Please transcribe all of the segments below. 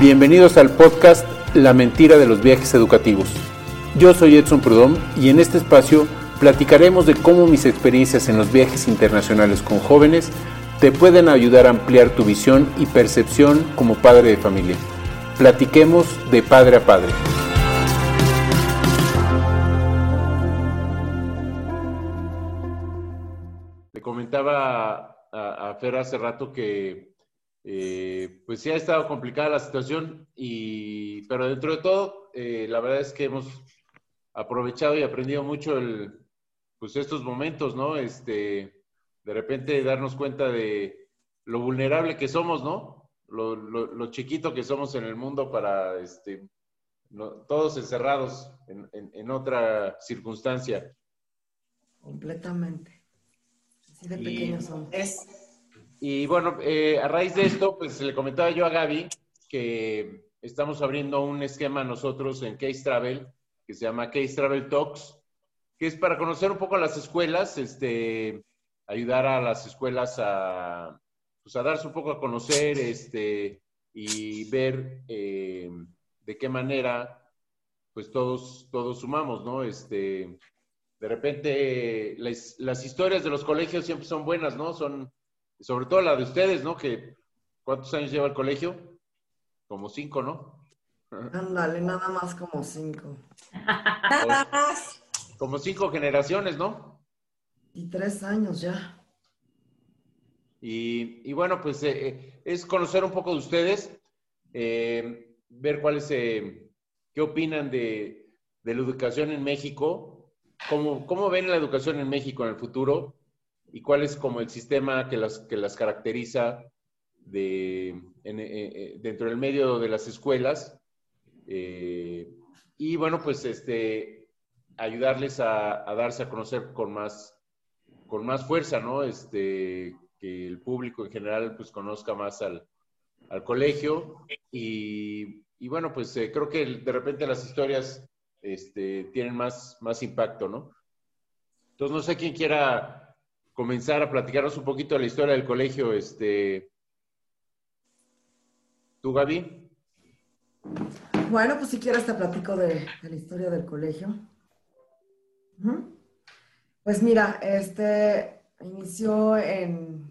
Bienvenidos al podcast La mentira de los viajes educativos. Yo soy Edson Prudhomme y en este espacio platicaremos de cómo mis experiencias en los viajes internacionales con jóvenes te pueden ayudar a ampliar tu visión y percepción como padre de familia. Platiquemos de padre a padre. Le comentaba a, Fer hace rato que eh, pues sí ha estado complicada la situación, y, pero dentro de todo, eh, la verdad es que hemos aprovechado y aprendido mucho el, pues estos momentos, ¿no? Este, de repente darnos cuenta de lo vulnerable que somos, ¿no? Lo, lo, chiquito que somos en el mundo para, este, todos encerrados en, en, otra circunstancia. Completamente. Así de pequeños somos. Es, y bueno, eh, a raíz de esto, pues le comentaba yo a Gaby que estamos abriendo un esquema nosotros en Case Travel que se llama Case Travel Talks, que es para conocer un poco las escuelas, este, ayudar a las escuelas a, pues a darse un poco a conocer este, y ver eh, de qué manera pues todos, todos sumamos, ¿no? Este, de repente las historias de los colegios siempre son buenas, ¿no? Son sobre todo la de ustedes, ¿no? Que, ¿Cuántos años lleva el colegio? Como cinco, ¿no? Ándale, nada más como cinco. Nada más. Como cinco generaciones, ¿no? Y tres años ya. Y, bueno, pues eh, eh, es conocer un poco de ustedes, eh, ver cuáles, qué opinan de, de, la educación en México, cómo, cómo ven la educación en México en el futuro y cuál es como el sistema que las, que las caracteriza de, eh, eh, dentro del medio de las escuelas. Eh, y bueno, pues este, ayudarles a, darse a conocer con más, con más fuerza, ¿no? Este, que el público en general pues conozca más al, al colegio y, y, bueno, pues creo que de repente las historias este, tienen más, más impacto, ¿no? Entonces no sé quién quiera comenzar a platicarnos un poquito de la historia del colegio. Este, ¿Tú, Gaby? Bueno, pues si quieres te platico de, la historia del colegio. Pues mira, este inició en,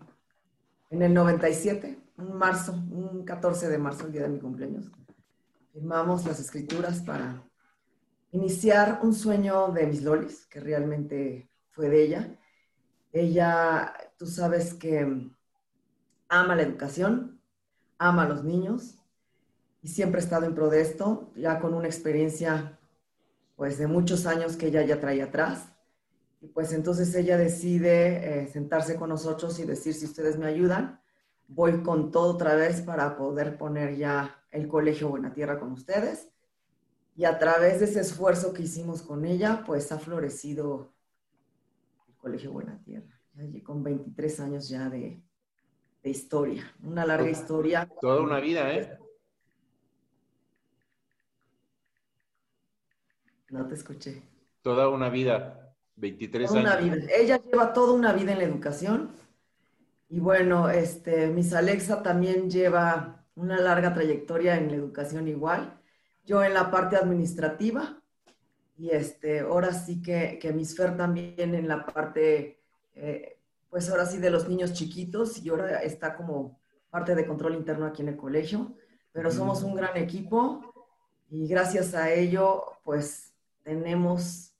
en el 97, en marzo, un 14 de marzo, el día de mi cumpleaños. Firmamos las escrituras para iniciar un sueño de mis lolis, que realmente fue de ella ella, tú sabes que ama la educación, ama a los niños y siempre ha estado en pro de esto, ya con una experiencia pues de muchos años que ella ya trae atrás. Y pues entonces ella decide eh, sentarse con nosotros y decir, si ustedes me ayudan, voy con todo otra vez para poder poner ya el colegio Buena Tierra con ustedes. Y a través de ese esfuerzo que hicimos con ella, pues ha florecido Colegio Buena Tierra, con 23 años ya de, historia, una larga historia. Toda una vida, ¿eh? No te escuché. Toda una vida, 23 años. Una vida. Ella lleva toda una vida en la educación. Y bueno, este, Miss Alexa también lleva una larga trayectoria en la educación igual. Yo en la parte administrativa, y este, ahora sí que, que Miss Fer también en la parte, eh, pues ahora sí de los niños chiquitos y ahora está como parte de control interno aquí en el colegio, pero somos un gran equipo y gracias a ello pues tenemos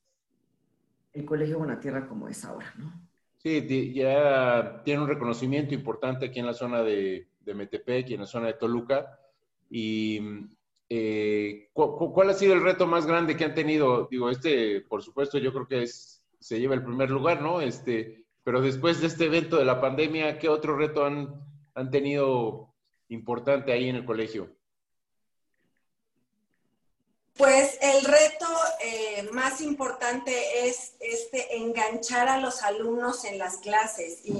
el Colegio Buena Tierra como es ahora, ¿no? Sí, ya tiene un reconocimiento importante aquí en la zona de, de Metepec y en la zona de Toluca y eh, ¿cuál ha sido el reto más grande que han tenido? Digo, este, por supuesto, yo creo que es, se lleva el primer lugar, ¿no? Este, pero después de este evento de la pandemia, ¿qué otro reto han, han tenido importante ahí en el colegio? Pues el reto eh, más importante es este, enganchar a los alumnos en las clases y,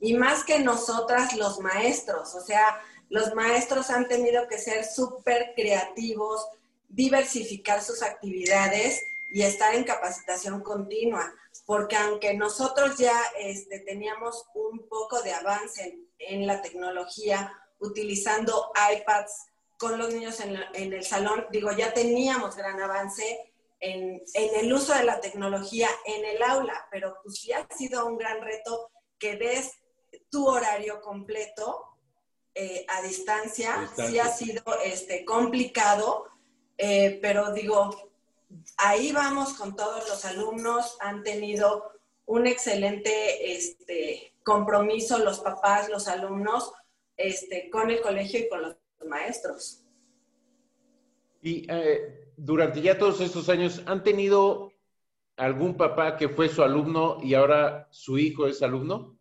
y más que nosotras los maestros, o sea, los maestros han tenido que ser súper creativos, diversificar sus actividades y estar en capacitación continua, porque aunque nosotros ya este, teníamos un poco de avance en, la tecnología, utilizando iPads con los niños en, el salón, digo, ya teníamos gran avance en, el uso de la tecnología en el aula, pero pues sí ha sido un gran reto que des tu horario completo eh, a, distancia. sí ha sido este, complicado, eh, pero digo, ahí vamos con todos los alumnos, han tenido un excelente este, compromiso los papás, los alumnos, este, con el colegio y con los maestros. Y eh, durante ya todos estos años, ¿han tenido algún papá que fue su alumno y ahora su hijo es alumno?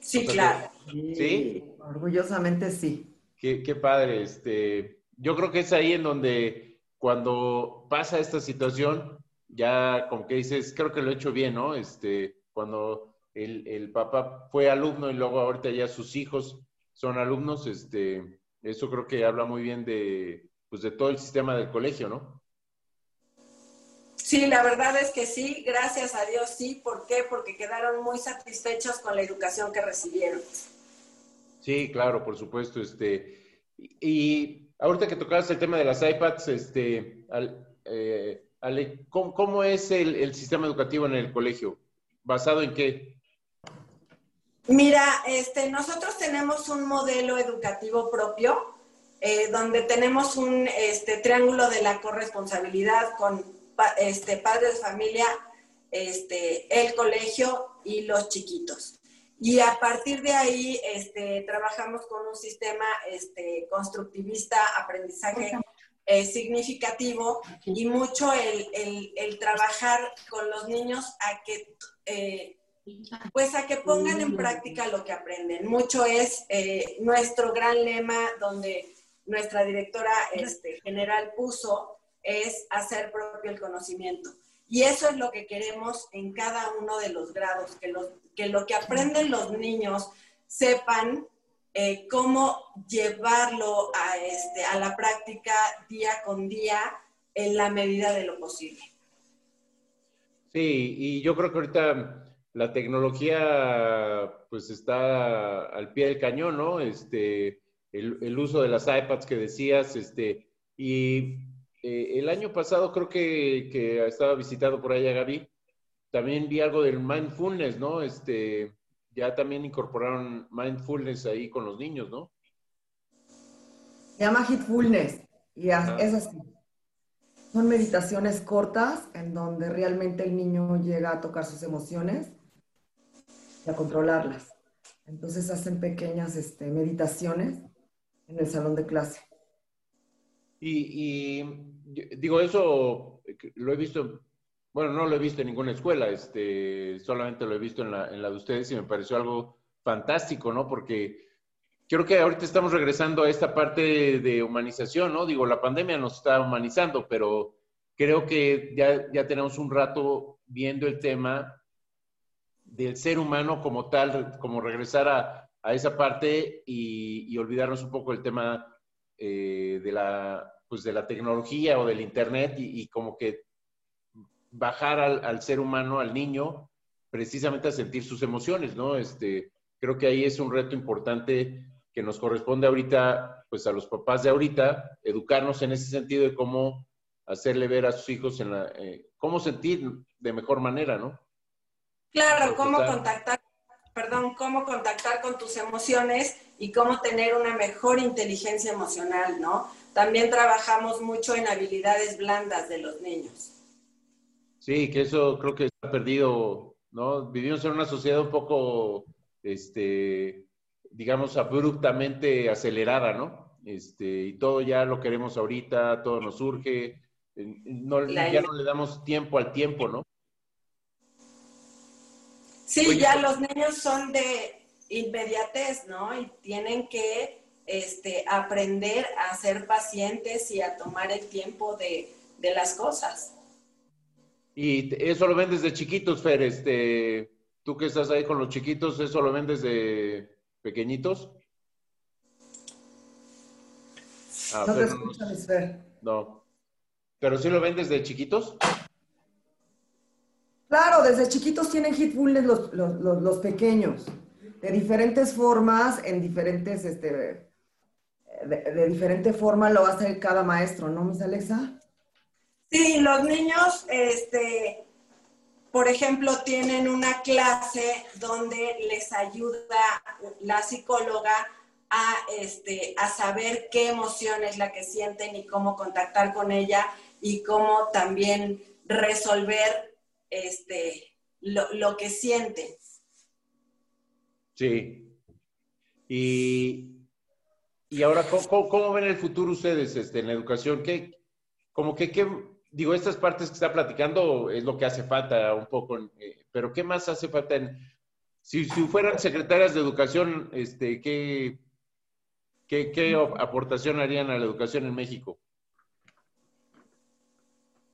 Sí, claro. ¿Sí? Orgullosamente sí. Qué, qué, padre. Este, yo creo que es ahí en donde cuando pasa esta situación, ya como que dices, creo que lo he hecho bien, ¿no? Este, cuando el, el papá fue alumno y luego ahorita ya sus hijos son alumnos, este, eso creo que habla muy bien de, pues, de todo el sistema del colegio, ¿no? Sí, la verdad es que sí, gracias a Dios sí. ¿Por qué? Porque quedaron muy satisfechos con la educación que recibieron. Sí, claro, por supuesto. Este, y ahorita que tocabas el tema de las iPads, este, eh, Ale, ¿cómo, es el, sistema educativo en el colegio? ¿Basado en qué? Mira, este, nosotros tenemos un modelo educativo propio, eh, donde tenemos un este, triángulo de la corresponsabilidad con este, padres familia, este, el colegio y los chiquitos. Y a partir de ahí este, trabajamos con un sistema este, constructivista, aprendizaje eh, significativo y mucho el, el, el, trabajar con los niños a que eh, pues a que pongan en práctica lo que aprenden. Mucho es eh, nuestro gran lema donde nuestra directora este, general puso, es hacer propio el conocimiento. Y eso es lo que queremos en cada uno de los grados, que, que lo que aprenden los niños sepan eh, cómo llevarlo a, este, a la práctica día con día en la medida de lo posible. Sí, y yo creo que ahorita la tecnología pues está al pie del cañón, ¿no? Este, el, uso de las iPads que decías, este, y eh, el año pasado creo que, que, estaba visitado por allá Gaby, también vi algo del mindfulness, ¿no? Este, ya también incorporaron mindfulness ahí con los niños, ¿no? Se llama Hitfulness y es así. Son meditaciones cortas en donde realmente el niño llega a tocar sus emociones y a controlarlas. Entonces hacen pequeñas este, meditaciones en el salón de clase. Y, digo, eso lo he visto, bueno, no lo he visto en ninguna escuela, este, solamente lo he visto en la, en la de ustedes y me pareció algo fantástico, ¿no? Porque creo que ahorita estamos regresando a esta parte de humanización, ¿no? Digo, la pandemia nos está humanizando, pero creo que ya, ya tenemos un rato viendo el tema del ser humano como tal, como regresar a, a esa parte y, olvidarnos un poco del tema eh, de, la, pues de la tecnología o del Internet y, como que bajar al, al, ser humano, al niño, precisamente a sentir sus emociones, ¿no? Este, creo que ahí es un reto importante que nos corresponde ahorita, pues a los papás de ahorita, educarnos en ese sentido de cómo hacerle ver a sus hijos en la, eh, cómo sentir de mejor manera, ¿no? Claro, cómo contactar, perdón, cómo contactar con tus emociones y cómo tener una mejor inteligencia emocional, ¿no? También trabajamos mucho en habilidades blandas de los niños. Sí, que eso creo que está perdido, ¿no? Vivimos en una sociedad un poco, este, digamos, abruptamente acelerada, ¿no? Este, y todo ya lo queremos ahorita, todo nos surge, no, ya no le damos tiempo al tiempo, ¿no? Sí, ya los niños son de inmediatez, ¿no? Y tienen que este, aprender a ser pacientes y a tomar el tiempo de, las cosas. Y eso lo ven desde chiquitos, Fer. Este, tú que estás ahí con los chiquitos, ¿eso lo ven desde pequeñitos? Ah, no te escuchas, Fer. No. ¿Pero sí lo ven desde chiquitos? Claro, desde chiquitos tienen hitfulness los, los, los, pequeños, de diferentes formas, en diferentes este, de, diferente forma lo va a hacer cada maestro, ¿no, Miss Alexa? Sí, los niños, este, por ejemplo, tienen una clase donde les ayuda la psicóloga a, este, a saber qué emoción es la que sienten y cómo contactar con ella y cómo también resolver este, lo, que sienten. Sí. Y, y ahora, ¿cómo, ven el futuro ustedes este, en la educación? ¿Qué, como que, qué, digo, estas partes que está platicando es lo que hace falta un poco, eh, pero ¿qué más hace falta en, si, si fueran secretarias de educación, este, ¿qué, ¿Qué, aportación harían a la educación en México?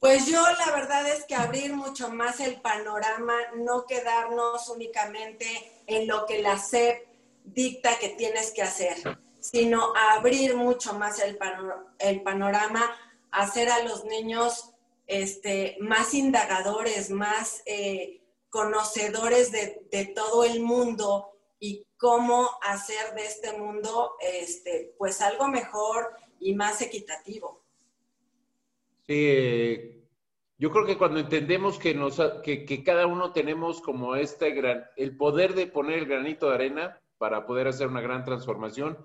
Pues yo la verdad es que abrir mucho más el panorama, no quedarnos únicamente en lo que la SEP dicta que tienes que hacer, sino abrir mucho más el, panorama, hacer a los niños este, más indagadores, más eh, conocedores de, de todo el mundo y cómo hacer de este mundo este, pues algo mejor y más equitativo. Sí, yo creo que cuando entendemos que, nos, que, cada uno tenemos como este gran, el poder de poner el granito de arena para poder hacer una gran transformación,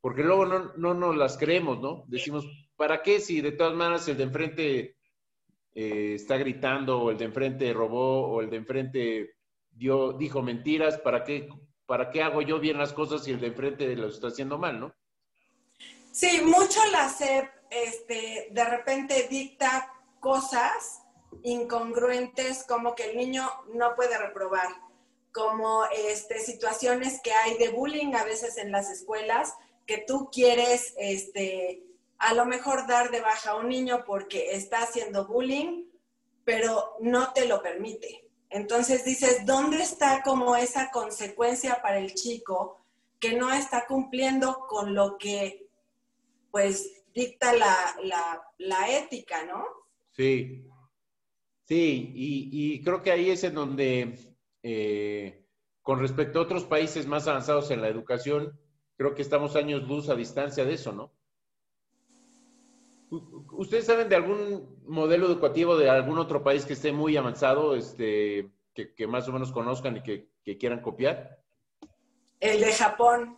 porque luego no, no nos las creemos, ¿no? Decimos, ¿para qué si de todas maneras el de enfrente eh, está gritando o el de enfrente robó o el de enfrente dio, dijo mentiras, ¿para qué ¿para qué hago yo bien las cosas si el de enfrente lo está haciendo mal, no? Sí, mucho la SEP este, de repente dicta cosas incongruentes como que el niño no puede reprobar, como este, situaciones que hay de bullying a veces en las escuelas, que tú quieres este, a lo mejor dar de baja a un niño porque está haciendo bullying, pero no te lo permite. Entonces dices, ¿dónde está como esa consecuencia para el chico que no está cumpliendo con lo que pues dicta la, ética, ¿no? Sí, sí, y, creo que ahí es en donde, eh, con respecto a otros países más avanzados en la educación, creo que estamos años luz a distancia de eso, ¿no? ¿Ustedes saben de algún modelo educativo de algún otro país que esté muy avanzado, este, que, más o menos conozcan y que, quieran copiar? El de Japón.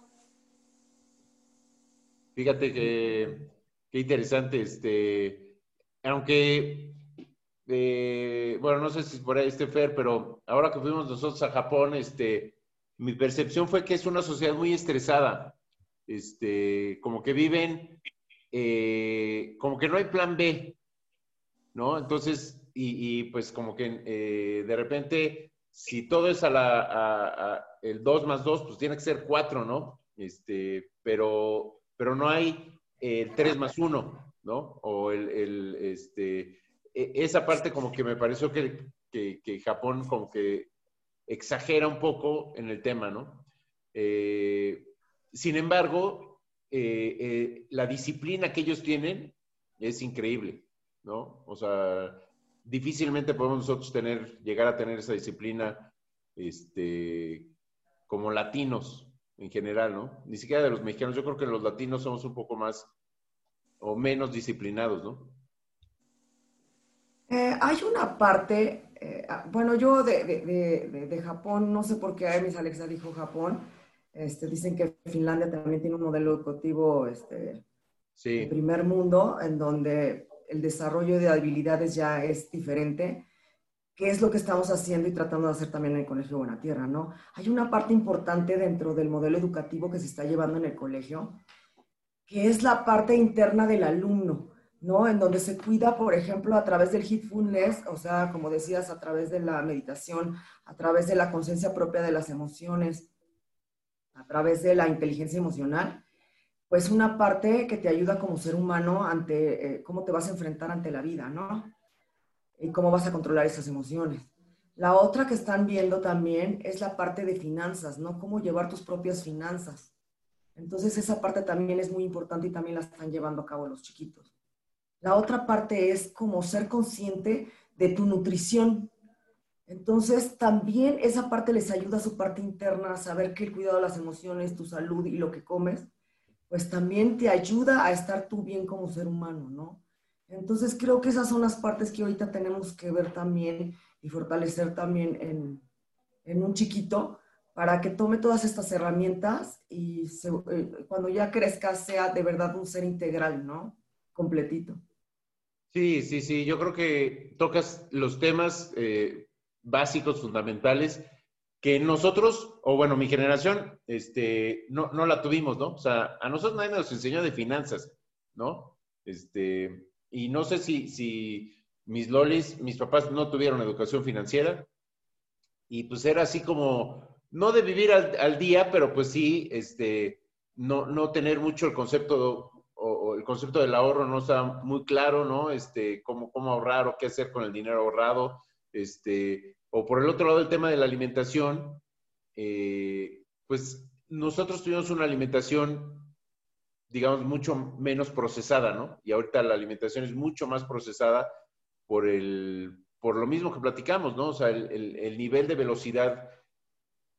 Fíjate que qué interesante, este, aunque, eh, bueno, no sé si por ahí esté Fer, pero ahora que fuimos nosotros a Japón, este, mi percepción fue que es una sociedad muy estresada, este, como que viven eh, como que no hay plan B, ¿no? Entonces, y, pues como que eh, de repente, si todo es a la, el 2 más 2, pues tiene que ser 4, ¿no? Este, pero, pero no hay el 3 más 1, ¿no? O el, este, e, esa parte como que me pareció que, que, Japón como que exagera un poco en el tema, ¿no? Eh, sin embargo, eh, eh, la disciplina que ellos tienen es increíble, ¿no? O sea, difícilmente podemos nosotros tener, llegar a tener esa disciplina este, como latinos en general, ¿no? Ni siquiera de los mexicanos. Yo creo que los latinos somos un poco más o menos disciplinados, ¿no? Eh, hay una parte, ah, bueno, yo de, de, de, Japón, no sé por qué mis Alexa dijo Japón, este, dicen que Finlandia también tiene un modelo educativo este, de primer mundo, en donde el desarrollo de habilidades ya es diferente, que es lo que estamos haciendo y tratando de hacer también en el Colegio Buena Tierra, ¿no? Hay una parte importante dentro del modelo educativo que se está llevando en el colegio, que es la parte interna del alumno, ¿no? En donde se cuida, por ejemplo, a través del Hitfulness, o sea, como decías, a través de la meditación, a través de la conciencia propia de las emociones, a través de la inteligencia emocional, pues una parte que te ayuda como ser humano ante eh, cómo te vas a enfrentar ante la vida, ¿no? Y cómo vas a controlar esas emociones. La otra que están viendo también es la parte de finanzas, ¿no? Cómo llevar tus propias finanzas. Entonces esa parte también es muy importante y también la están llevando a cabo los chiquitos. La otra parte es como ser consciente de tu nutrición, entonces, también esa parte les ayuda a su parte interna, a saber que el cuidado de las emociones, tu salud y lo que comes pues también te ayuda a estar tú bien como ser humano, ¿no? Entonces creo que esas son las partes que ahorita tenemos que ver también y fortalecer también en, en un chiquito para que tome todas estas herramientas y eh, cuando ya crezca sea de verdad un ser integral, ¿no? Completito. Sí, sí, sí, yo creo que tocas los temas eh, básicos, fundamentales, que nosotros, o bueno, mi generación, este, no, no la tuvimos, ¿no? O sea, a nosotros nadie nos enseñó de finanzas, ¿no? Este, y no sé si, si mis lolis, mis papás no tuvieron educación financiera, y pues era así como, no de vivir al, día, pero pues sí, este, no, no tener mucho el concepto o, el concepto del ahorro no está muy claro, ¿no? Este, cómo, cómo ahorrar o qué hacer con el dinero ahorrado, este, o por el otro lado el tema de la alimentación, eh, pues nosotros tuvimos una alimentación, digamos, mucho menos procesada, ¿no? Y ahorita la alimentación es mucho más procesada por el, por lo mismo que platicamos, ¿no? O sea, el, el nivel de velocidad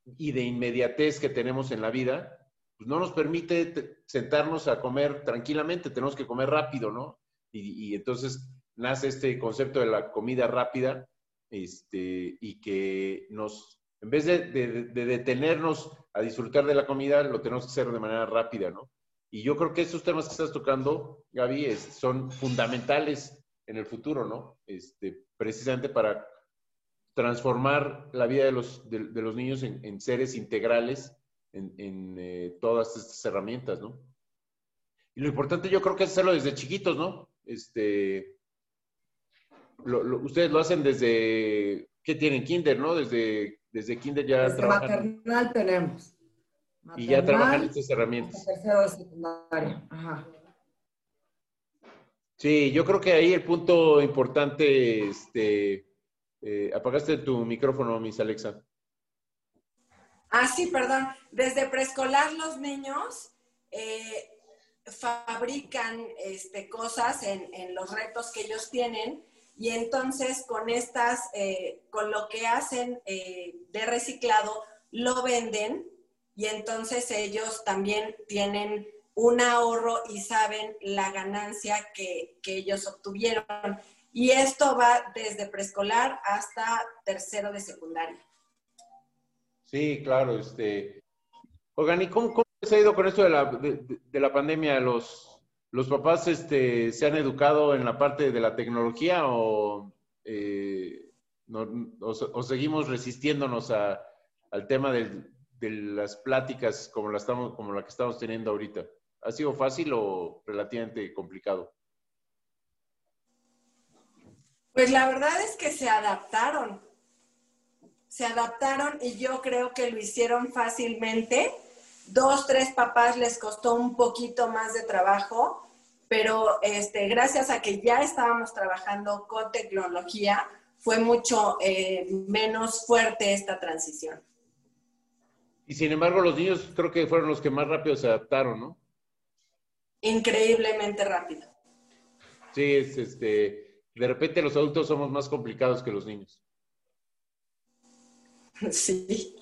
y de inmediatez que tenemos en la vida, pues no nos permite sentarnos a comer tranquilamente, tenemos que comer rápido, ¿no? Y, entonces nace este concepto de la comida rápida, este, y que nos, en vez de, detenernos a disfrutar de la comida, lo tenemos que hacer de manera rápida, ¿no? Y yo creo que esos temas que estás tocando, Gaby, son fundamentales en el futuro, ¿no? Este, precisamente para transformar la vida de los, de, los niños en, seres integrales en, eh, todas estas herramientas, ¿no? Y lo importante yo creo que es hacerlo desde chiquitos, ¿no? Este, ustedes lo hacen desde, ¿qué tienen? Kinder, ¿no? Desde, desde Kinder ya desde maternal tenemos. Y ya trabajan estas herramientas. Tercero de secundaria, ajá. Sí, yo creo que ahí el punto importante, este, eh, apagaste tu micrófono, Miss Alexa. Ah, sí, perdón. Desde preescolar los niños eh, fabrican este, cosas en, los retos que ellos tienen y entonces con estas, eh, con lo que hacen de reciclado, lo venden y entonces ellos también tienen un ahorro y saben la ganancia que, que ellos obtuvieron. Y esto va desde preescolar hasta tercero de secundaria. Sí, claro. Este... Oigan, ¿y cómo, se ha ido con esto de la, de, la pandemia? ¿Los, ¿Los papás este, se han educado en la parte de la tecnología o, eh, o, seguimos resistiéndonos a, al tema de las pláticas como la, estamos, como la que estamos teniendo ahorita? ¿Ha sido fácil o relativamente complicado? Pues la verdad es que se adaptaron. Se adaptaron y yo creo que lo hicieron fácilmente. Dos, tres papás les costó un poquito más de trabajo, pero este, gracias a que ya estábamos trabajando con tecnología, fue mucho eh, menos fuerte esta transición. Y sin embargo, los niños creo que fueron los que más rápido se adaptaron, ¿no? Increíblemente rápido. Sí, es este de repente los adultos somos más complicados que los niños. Sí.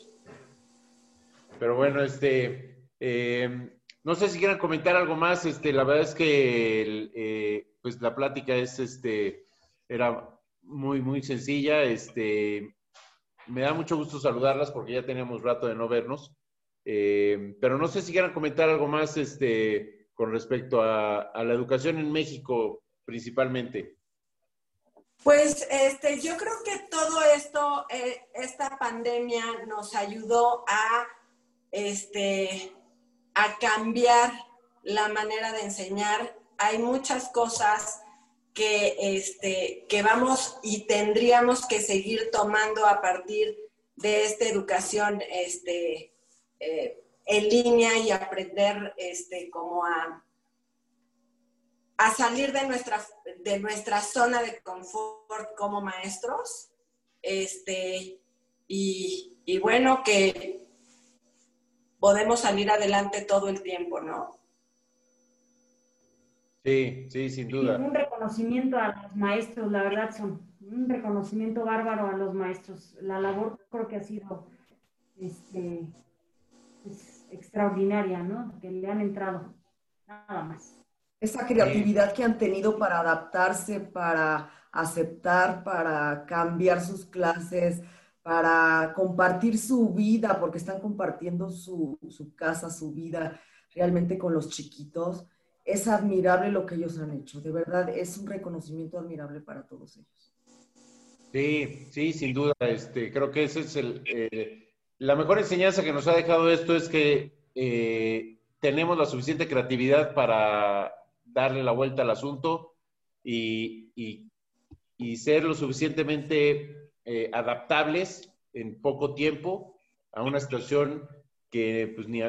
Pero bueno, este, eh, no sé si quieran comentar algo más. Este, la verdad es que eh, pues la plática es, este, era muy, muy sencilla. Este, me da mucho gusto saludarlas porque ya teníamos rato de no vernos. Eh, pero no sé si quieran comentar algo más, este, con respecto a, la educación en México, principalmente. Pues este, yo creo que todo esto, eh, esta pandemia nos ayudó a, este, a cambiar la manera de enseñar. Hay muchas cosas que, este, que vamos y tendríamos que seguir tomando a partir de esta educación este, eh, en línea y aprender este, como a, a salir de nuestra, de nuestra zona de confort como maestros. Este, y, y bueno, que podemos salir adelante todo el tiempo, ¿no? Sí, sí, sin duda. un reconocimiento a los maestros, la verdad, son un reconocimiento bárbaro a los maestros. La labor creo que ha sido este, pues, extraordinaria, ¿no? Que le han entrado. nada más. Esa creatividad que han tenido para adaptarse, para aceptar, para cambiar sus clases, para compartir su vida, porque están compartiendo su, su casa, su vida realmente con los chiquitos. Es admirable lo que ellos han hecho, de verdad es un reconocimiento admirable para todos ellos. Sí, sí, sin duda. Este, creo que ese es el, eh, la mejor enseñanza que nos ha dejado esto es que eh, tenemos la suficiente creatividad para darle la vuelta al asunto y, y, ser lo suficientemente eh, adaptables en poco tiempo a una situación que pues ni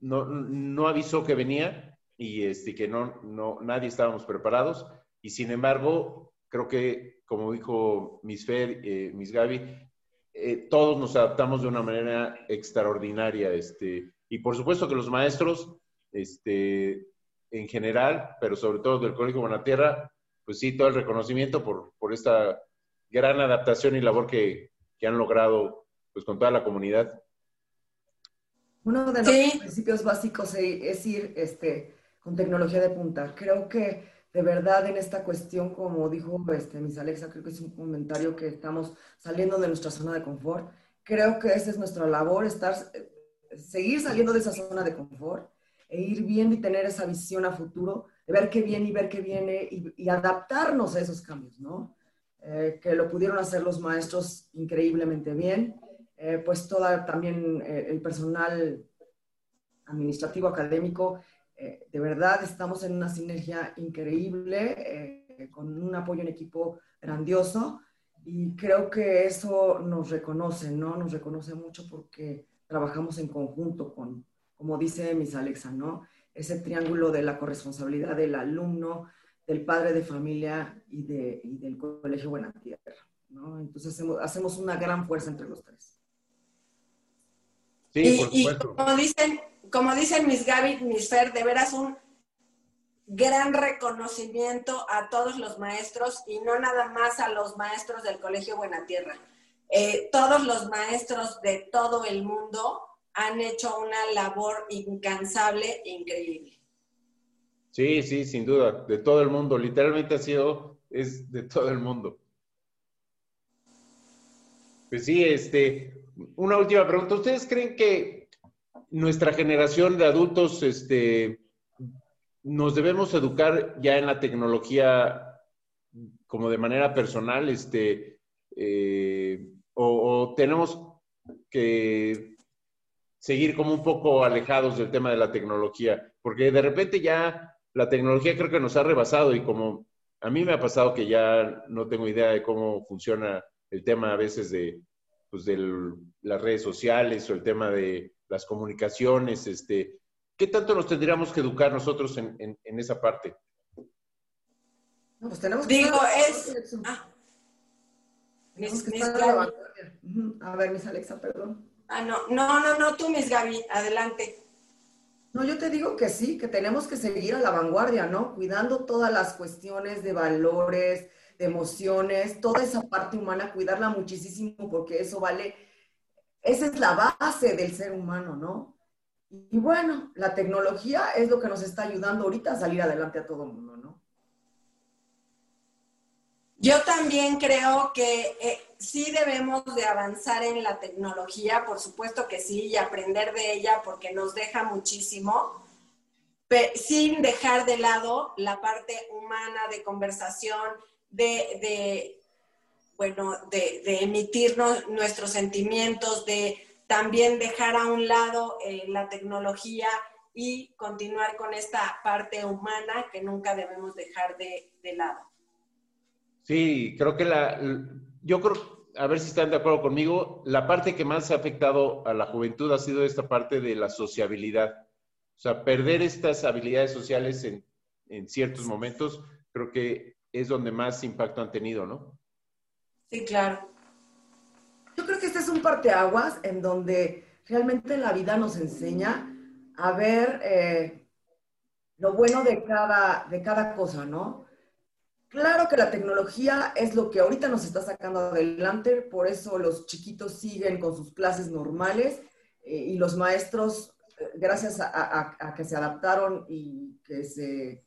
no, no, avisó que venía y este, que no, no, nadie estábamos preparados. Y sin embargo, creo que, como dijo Miss Fer, eh, Miss Gaby, eh, todos nos adaptamos de una manera extraordinaria. Este, y por supuesto que los maestros, este, en general, pero sobre todo del Colegio Buenatierra, pues sí, todo el reconocimiento por, por esta gran adaptación y labor que, que han logrado pues con toda la comunidad. Uno de los principios básicos es ir este, con tecnología de punta. Creo que de verdad en esta cuestión, como dijo este, Miss Alexa, creo que es un comentario que estamos saliendo de nuestra zona de confort. Creo que esa es nuestra labor, estar, seguir saliendo de esa zona de confort e ir viendo y tener esa visión a futuro, de ver qué viene y ver qué viene y, adaptarnos a esos cambios, ¿no? Eh, que lo pudieron hacer los maestros increíblemente bien eh, pues toda también eh, el personal administrativo académico, eh, de verdad estamos en una sinergia increíble, con un apoyo en equipo grandioso y creo que eso nos reconoce, ¿no? Nos reconoce mucho porque trabajamos en conjunto con, como dice Miss Alexa, ¿no? Ese triángulo de la corresponsabilidad del alumno, del padre de familia y, de, y del colegio Buena Tierra, ¿no? Entonces hacemos una gran fuerza entre los tres y, como dicen, como dicen mis Gaby, mis Fer, de veras un gran reconocimiento a todos los maestros y no nada más a los maestros del Colegio Buena Tierra. Eh, todos los maestros de todo el mundo han hecho una labor incansable e increíble. Sí, sí, sin duda, de todo el mundo. Literalmente ha sido, es de todo el mundo. Pues sí, este, una última pregunta. ¿Ustedes creen que nuestra generación de adultos este, nos debemos educar ya en la tecnología como de manera personal? Este, eh, o, tenemos que seguir como un poco alejados del tema de la tecnología? Porque de repente ya la tecnología creo que nos ha rebasado y como a mí me ha pasado que ya no tengo idea de cómo funciona el tema a veces de, pues, de las redes sociales o el tema de las comunicaciones, este, ¿qué tanto nos tendríamos que educar nosotros en, en, esa parte? pues tenemos que Digo, es... Ah. a, ver, Miss Alexa, perdón. Ah, no, no, no, no, tú, Miss Gaby, adelante. No, yo te digo que sí, que tenemos que seguir a la vanguardia, ¿no? Cuidando todas las cuestiones de valores, de emociones, toda esa parte humana, cuidarla muchísimo porque eso vale, esa es la base del ser humano, ¿no? Y bueno, la tecnología es lo que nos está ayudando ahorita a salir adelante a todo el mundo, ¿no? Yo también creo que eh, sí debemos de avanzar en la tecnología, por supuesto que sí, y aprender de ella porque nos deja muchísimo, sin dejar de lado la parte humana de conversación, de, bueno, de, emitirnos nuestros sentimientos, de también dejar a un lado eh, la tecnología y continuar con esta parte humana que nunca debemos dejar de, lado. Sí, creo que la, yo creo, a ver si están de acuerdo conmigo, la parte que más ha afectado a la juventud ha sido esta parte de la sociabilidad. O sea, perder estas habilidades sociales en, en ciertos momentos, creo que es donde más impacto han tenido, ¿no? Sí, claro. Yo creo que este es un parteaguas en donde realmente la vida nos enseña a ver eh, lo bueno de cada, de cada cosa, ¿no? Claro que la tecnología es lo que ahorita nos está sacando adelante, por eso los chiquitos siguen con sus clases normales eh, y los maestros, eh, gracias a, que se adaptaron y que se,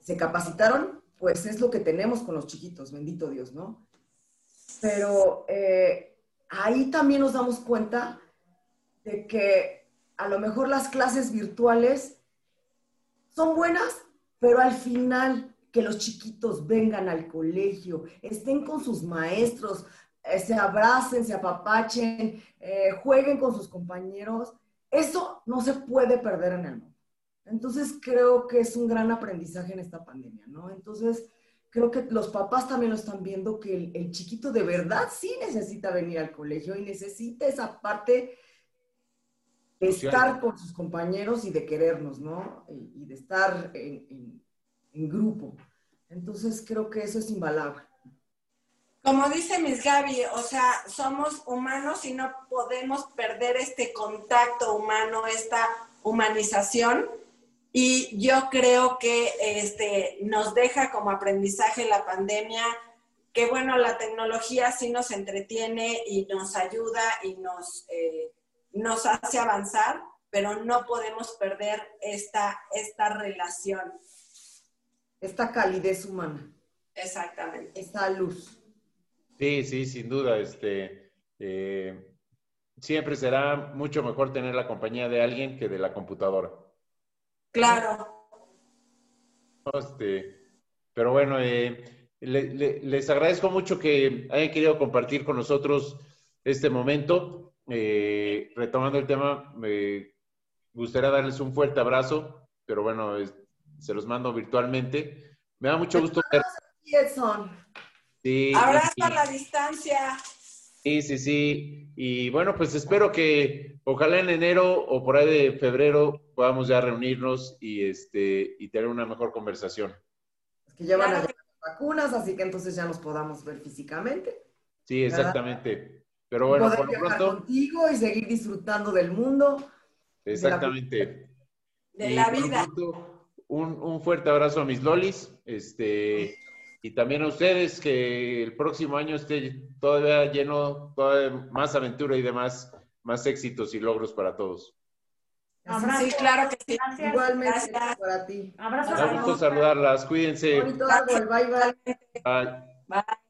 se capacitaron, pues es lo que tenemos con los chiquitos, bendito Dios, ¿no? Pero eh, ahí también nos damos cuenta de que a lo mejor las clases virtuales son buenas, pero al final que los chiquitos vengan al colegio, estén con sus maestros, eh, se abracen, se apapachen, eh, jueguen con sus compañeros, eso no se puede perder en el mundo. Entonces creo que es un gran aprendizaje en esta pandemia, ¿no? Entonces creo que los papás también lo están viendo que el, el chiquito de verdad sí necesita venir al colegio y necesita esa parte de estar con sus compañeros y de querernos, ¿no? Y, de estar en, en, grupo. Entonces creo que eso es invaluable. Como dice Miss Gaby, o sea, somos humanos y no podemos perder este contacto humano, esta humanización. Y yo creo que este, nos deja como aprendizaje la pandemia, que bueno, la tecnología sí nos entretiene y nos ayuda y nos... Eh, nos hace avanzar, pero no podemos perder esta, esta relación. Esta calidez humana. Exactamente. Esta luz. Sí, sí, sin duda. Este, eh, siempre será mucho mejor tener la compañía de alguien que de la computadora. Claro. Este, pero bueno, eh, les agradezco mucho que hayan querido compartir con nosotros este momento. Eh, retomando el tema, me gustaría darles un fuerte abrazo, pero bueno, se los mando virtualmente. Me da mucho gusto ver. Sí, Abrazo a la distancia. Sí, sí, sí. Y bueno, pues espero que ojalá en enero o por ahí de febrero podamos ya reunirnos y este y tener una mejor conversación. Es que llevan las vacunas, así que entonces ya nos podamos ver físicamente. Sí, exactamente. Pero bueno, poder por lo pronto. contigo y seguir disfrutando del mundo. Exactamente. De la, vida. un, un, fuerte abrazo a mis lolis. Este, y también a ustedes, que el próximo año esté todavía lleno, todavía más aventura y demás, más éxitos y logros para todos. Abrazo. Sí, claro que sí. Igualmente para ti. Abrazo. Me gusto saludarlas. Cuídense. Bye, bye. Bye. Bye.